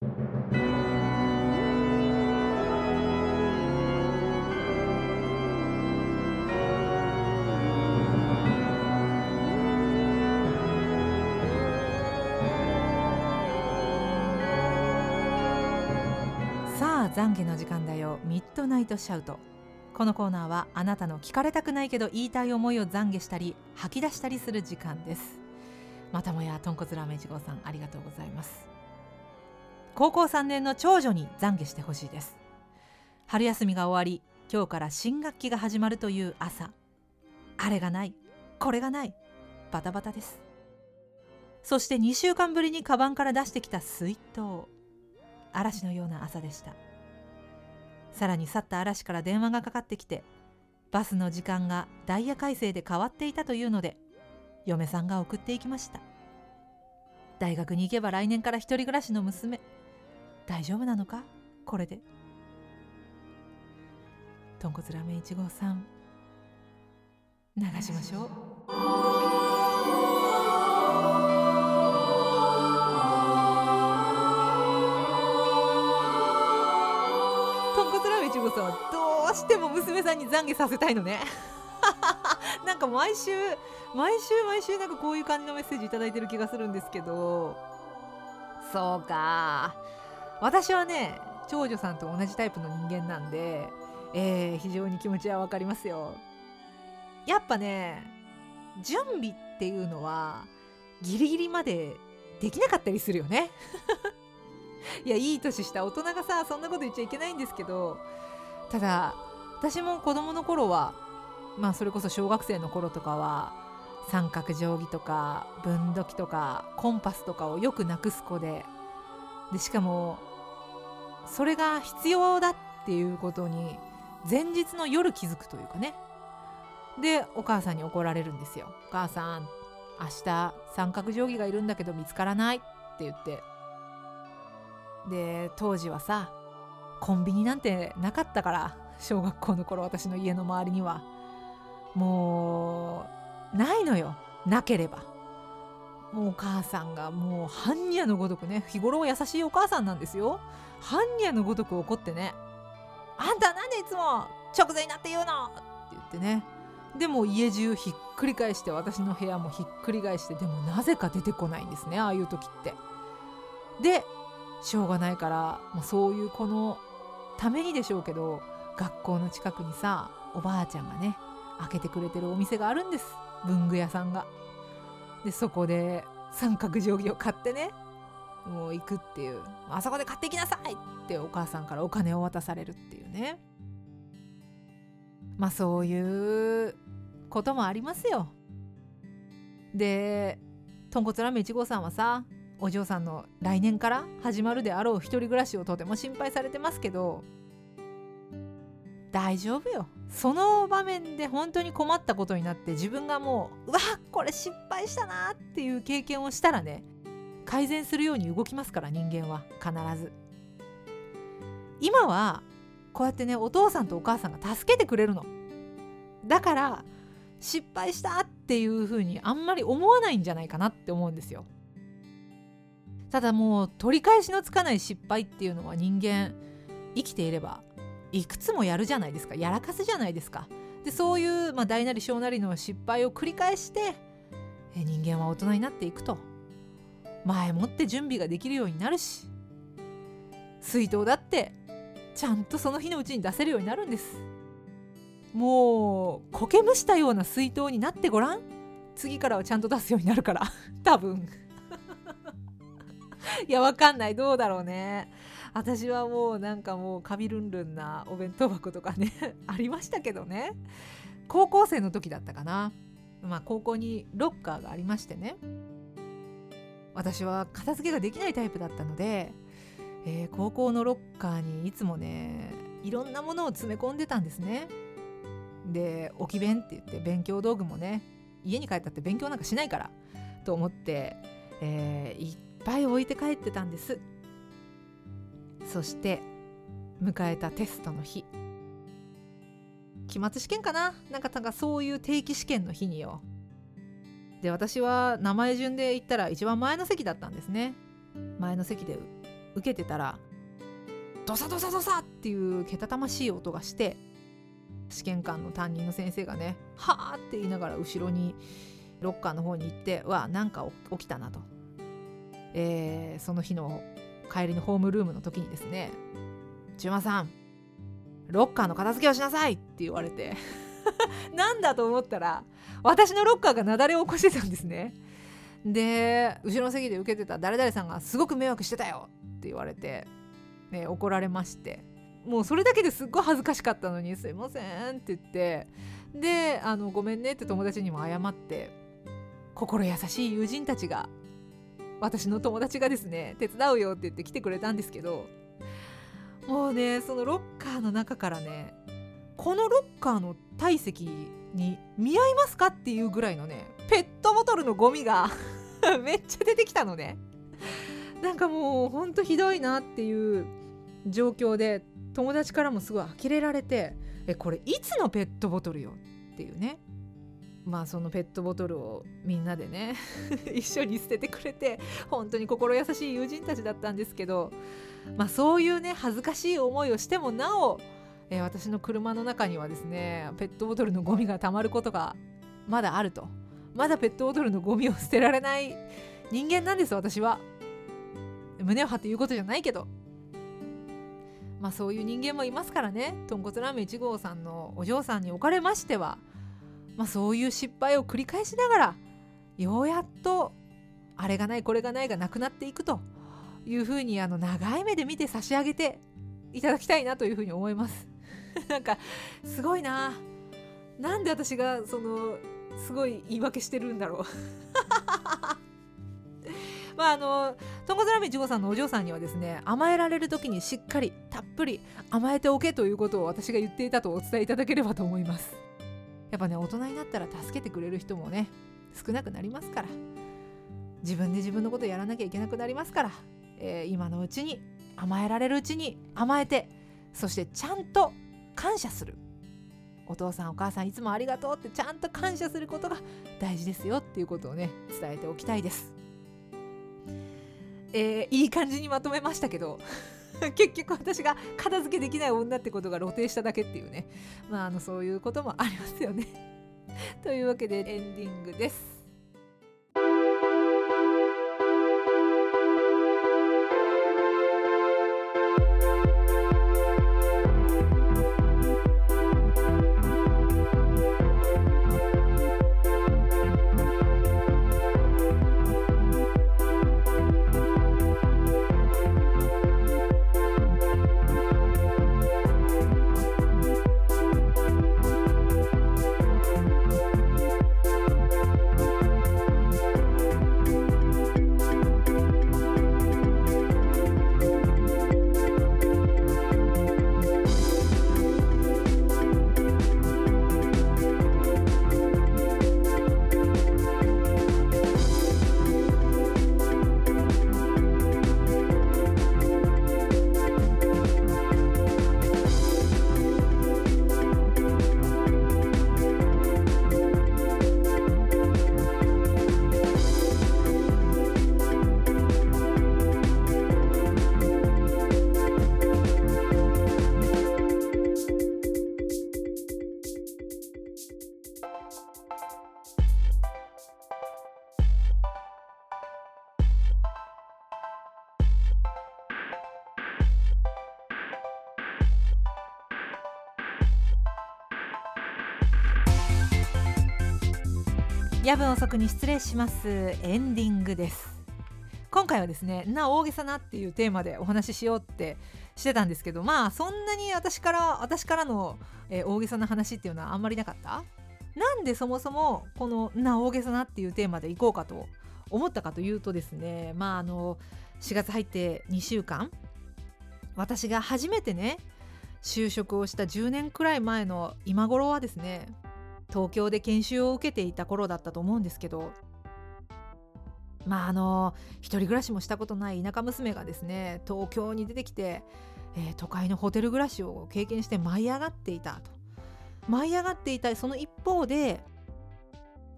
さあ懺悔の時間だよ。ミッドナイトシャウト。このコーナーはあなたの聞かれたくないけど言いたい思いを懺悔したり吐き出したりする時間です。またもや豚骨ラーメン1号さんありがとうございます。高校3年の長女に懺悔してほしいです。春休みが終わり今日から新学期が始まるという朝。あれがないこれがないバタバタです。そして2週間ぶりにカバンから出してきた水筒。嵐のような朝でした。さらに去った嵐から電話がかかってきてバスの時間がダイヤ改正で変わっていたというので嫁さんが送っていきました。大学に行けば来年から一人暮らしの娘。大丈夫なのか？これで。豚骨ラーメン1号さん。流しましょう。豚骨ラーメン1号さんはどうしても娘さんに懺悔させたいのね。なんか毎週毎週毎週なんかこういう感じのメッセージ頂いてる気がするんですけど。そうか。私はね長女さんと同じタイプの人間なんで、えー、非常に気持ちは分かりますよ。やっぱね準備っていうのはギリギリまでできなかったりするよね。いやいい年した大人がさそんなこと言っちゃいけないんですけどただ私も子供の頃はまあそれこそ小学生の頃とかは三角定規とか分度器とかコンパスとかをよくなくす子ででしかもそれが必要だっていうことに前日の夜気づくというかね。でお母さんに怒られるんですよ「お母さん明日三角定規がいるんだけど見つからない」って言って。で当時はさコンビニなんてなかったから小学校の頃私の家の周りには。もうないのよ。なければ。もうお母さんがもう般若のごとくね日頃は優しいお母さんなんですよ般若のごとく怒ってね「あんたなんでいつも直前になって言うの!」って言ってねでも家中ひっくり返して私の部屋もひっくり返してでもなぜか出てこないんですねああいう時って。でしょうがないからもうそういう子のためにでしょうけど学校の近くにさおばあちゃんがね開けてくれてるお店があるんです文具屋さんが。でそこで三角定規を買ってねもう行くっていう。あそこで買ってきなさいってお母さんからお金を渡されるっていうね。まあそういうこともありますよ。で豚骨ラーメン1号さんはさお嬢さんの来年から始まるであろう一人暮らしをとても心配されてますけど大丈夫よ。その場面で本当に困ったことになって自分がもううわこれ失敗したなっていう経験をしたらね改善するように動きますから人間は必ず。今はこうやってねお父さんとお母さんが助けてくれるの。だから失敗したっていう風にあんまり思わないんじゃないかなって思うんですよ。ただもう取り返しのつかない失敗っていうのは人間生きていればいくつもやるじゃないですか。やらかすじゃないですか。でそういう、まあ、大なり小なりの失敗を繰り返してえ人間は大人になっていくと。前もって準備ができるようになるし水筒だってちゃんとその日のうちに出せるようになるんです。もう苔むしたような水筒になってごらん。次からはちゃんと出すようになるから。多分。いやわかんない。どうだろうね。私はもうなんかもうカビルンルンなお弁当箱とかね ありましたけどね。高校生の時だったかな。まあ高校にロッカーがありましてね。私は片付けができないタイプだったので、えー、高校のロッカーにいつもねいろんなものを詰め込んでたんですね。で置き弁って言って勉強道具もね家に帰ったって勉強なんかしないからと思って、えー、いっぱい置いて帰ってたんです。そして迎えたテストの日。期末試験かな？なんかなんかそういう定期試験の日によ。で私は名前順で言ったら一番前の席だったんですね。前の席で受けてたらドサドサドサっていうけたたましい音がして試験官の担任の先生がね「はあ」って言いながら後ろにロッカーの方に行ってわなんか起きたなと、えー、その日の帰りのホームルームの時にですね「中馬さんロッカーの片付けをしなさい!」って言われて なんだと思ったら私のロッカーが雪崩を起こしてたんですね。で後ろの席で受けてた誰々さんが「すごく迷惑してたよ!」って言われて、ね、怒られましてもうそれだけですっごい恥ずかしかったのに「すいません」って言ってであの「ごめんね」って友達にも謝って心優しい友人たちが私の友達がですね手伝うよって言って来てくれたんですけどもうねそのロッカーの中からねこのロッカーの体積に見合いますかっていうぐらいのねペットボトルのゴミが めっちゃ出てきたのね。なんかもうほんとひどいなっていう状況で友達からもすごい呆れられてえこれいつのペットボトルよっていうね。まあそのペットボトルをみんなでね 一緒に捨ててくれて本当に心優しい友人たちだったんですけどまあそういうね恥ずかしい思いをしてもなお、えー、私の車の中にはですねペットボトルのゴミがたまることがまだあると。まだペットボトルのゴミを捨てられない人間なんです私は。胸を張って言うことじゃないけど。まあそういう人間もいますからね。豚骨ラーメン1号さんのお嬢さんにおかれましてはまあ、そういう失敗を繰り返しながらようやっとあれがないこれがないがなくなっていくというふうにあの長い目で見て差し上げていただきたいなというふうに思います。なんかすごいな。なんで私がそのすごい言い訳してるんだろう。まああのとんこつラーメン1号さんのお嬢さんにはですね甘えられる時にしっかりたっぷり甘えておけということを私が言っていたとお伝えいただければと思います。やっぱね大人になったら助けてくれる人もね少なくなりますから。自分で自分のことやらなきゃいけなくなりますから、えー、今のうちに甘えられるうちに甘えてそしてちゃんと感謝する。お父さんお母さんいつもありがとうってちゃんと感謝することが大事ですよっていうことをね伝えておきたいです。えー、いい感じにまとめましたけど。結局私が片付けできない女ってことが露呈しただけっていうね。まああのそういうこともありますよね。というわけでエンディングです。夜分遅くに失礼します。エンディングです。今回はですねな大げさなっていうテーマでお話ししようってしてたんですけどまあそんなに私から私からの、えー、大げさな話っていうのはあんまりなかった？なんでそもそもこのな大げさなっていうテーマでいこうかと思ったかというとですねまああの4月入って2週間私が初めてね就職をした10年くらい前の今頃はですね東京で研修を受けていた頃だったと思うんですけどまああの一人暮らしもしたことない田舎娘がですね東京に出てきて、えー、都会のホテル暮らしを経験して舞い上がっていたと。舞い上がっていたその一方で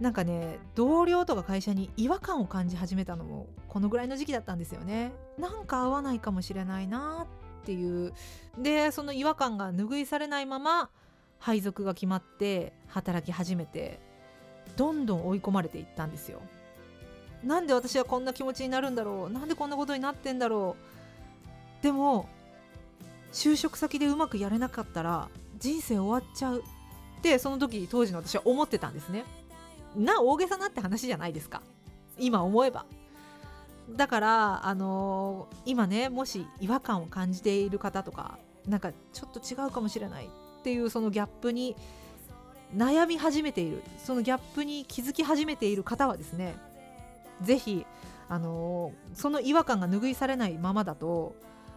なんかね同僚とか会社に違和感を感じ始めたのもこのぐらいの時期だったんですよね。なんか合わないかもしれないなっていう。でその違和感が拭いされないまま配属が決まって働き始めてどんどん追い込まれていったんですよ。なんで私はこんな気持ちになるんだろう？なんでこんなことになってんだろう？でも就職先でうまくやれなかったら人生終わっちゃう。ってその時当時の私は思ってたんですね。な大げさなって話じゃないですか。今思えば。だからあのー、今ねもし違和感を感じている方とかなんかちょっと違うかもしれない。っていうそのギャップに悩み始めているそのギャップに気づき始めている方はですね是非あの、その違和感が拭いされないままだと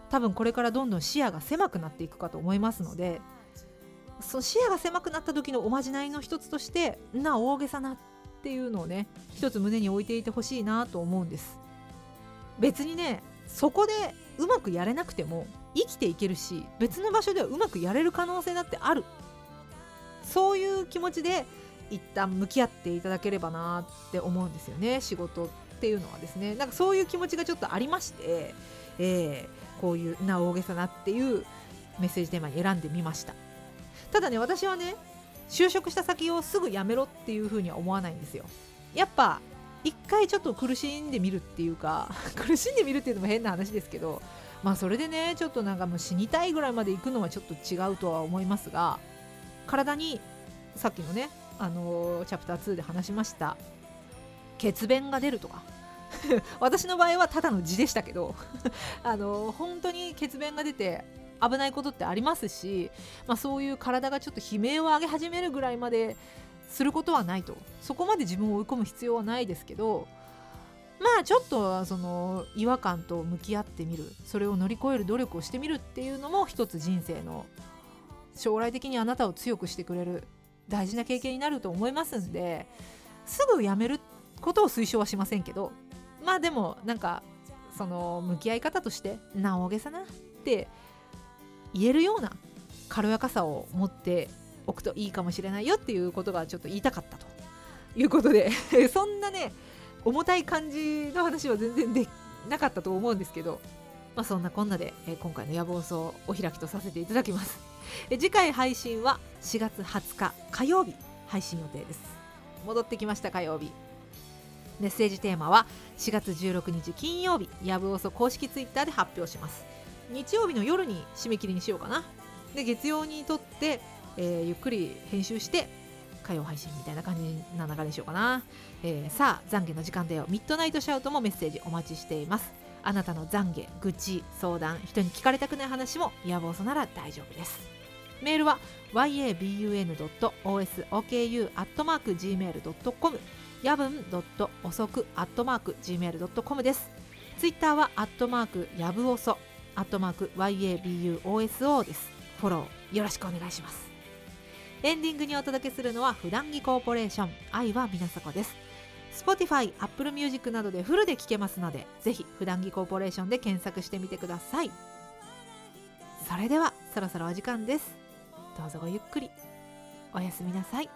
多分これからどんどん視野が狭くなっていくかと思いますのでその視野が狭くなった時のおまじないの一つとしてな大げさなっていうのをね一つ胸に置いていてほしいなと思うんです。別にねそこでうまくやれなくても生きていけるし別の場所ではうまくやれる可能性だってある。そういう気持ちで一旦向き合っていただければなって思うんですよね仕事っていうのはですね。なんかそういう気持ちがちょっとありまして、えー、こういうな大げさなっていうメッセージテーマに選んでみました。ただね私はね就職した先をすぐ辞めろっていうふうには思わないんですよ。やっぱ一回ちょっと苦しんでみるっていうか苦しんでみるっていうのも変な話ですけどまあそれでねちょっとなんかもう死にたいぐらいまで行くのはちょっと違うとは思いますが体にさっきのねあのー、チャプター2で話しました。血便が出るとか。私の場合はただの字でしたけど あのー、本当に血便が出て危ないことってありますし、まあ、そういう体がちょっと悲鳴を上げ始めるぐらいまですることはないと。そこまで自分を追い込む必要はないですけどまあちょっとその違和感と向き合ってみる。それを乗り越える努力をしてみるっていうのも一つ人生の将来的にあなたを強くしてくれる大事な経験になると思いますんですぐやめることを推奨はしませんけどまあでもなんかその向き合い方としてな大げさなって言えるような軽やかさを持っておくといいかもしれないよっていうことがちょっと言いたかったということで そんなね重たい感じの話は全然でなかったと思うんですけど、まあ、そんなこんなで、え今回の野望層お開きとさせていただきます。え次回配信は4月20日火曜日配信予定です。戻ってきました火曜日。メッセージテーマは4月16日金曜日やぶおそ公式ツイッターで発表します。日曜日の夜に締め切りにしようかな。で月曜にとって、えー、ゆっくり編集して火曜配信みたいな感じな流れにしようかな、えー、さあ懺悔の時間だよ。ミッドナイトシャウトもメッセージお待ちしています。あなたの懺悔愚痴相談人に聞かれたくない話も野望そなら大丈夫です。メールは yabun.osoku.gmail.com やぶん遅く .gmail.com です。ツイッターはアットマークやぶおそアットマーク YABUOSO です。フォローよろしくお願いします。エンディングにお届けするのは普段着コーポレーション愛は皆坂です。Spotify、Apple Music などでフルで聴けますのでぜひ普段着コーポレーションで検索してみてください。それではそろそろお時間です。どうぞごゆっくり。おやすみなさい。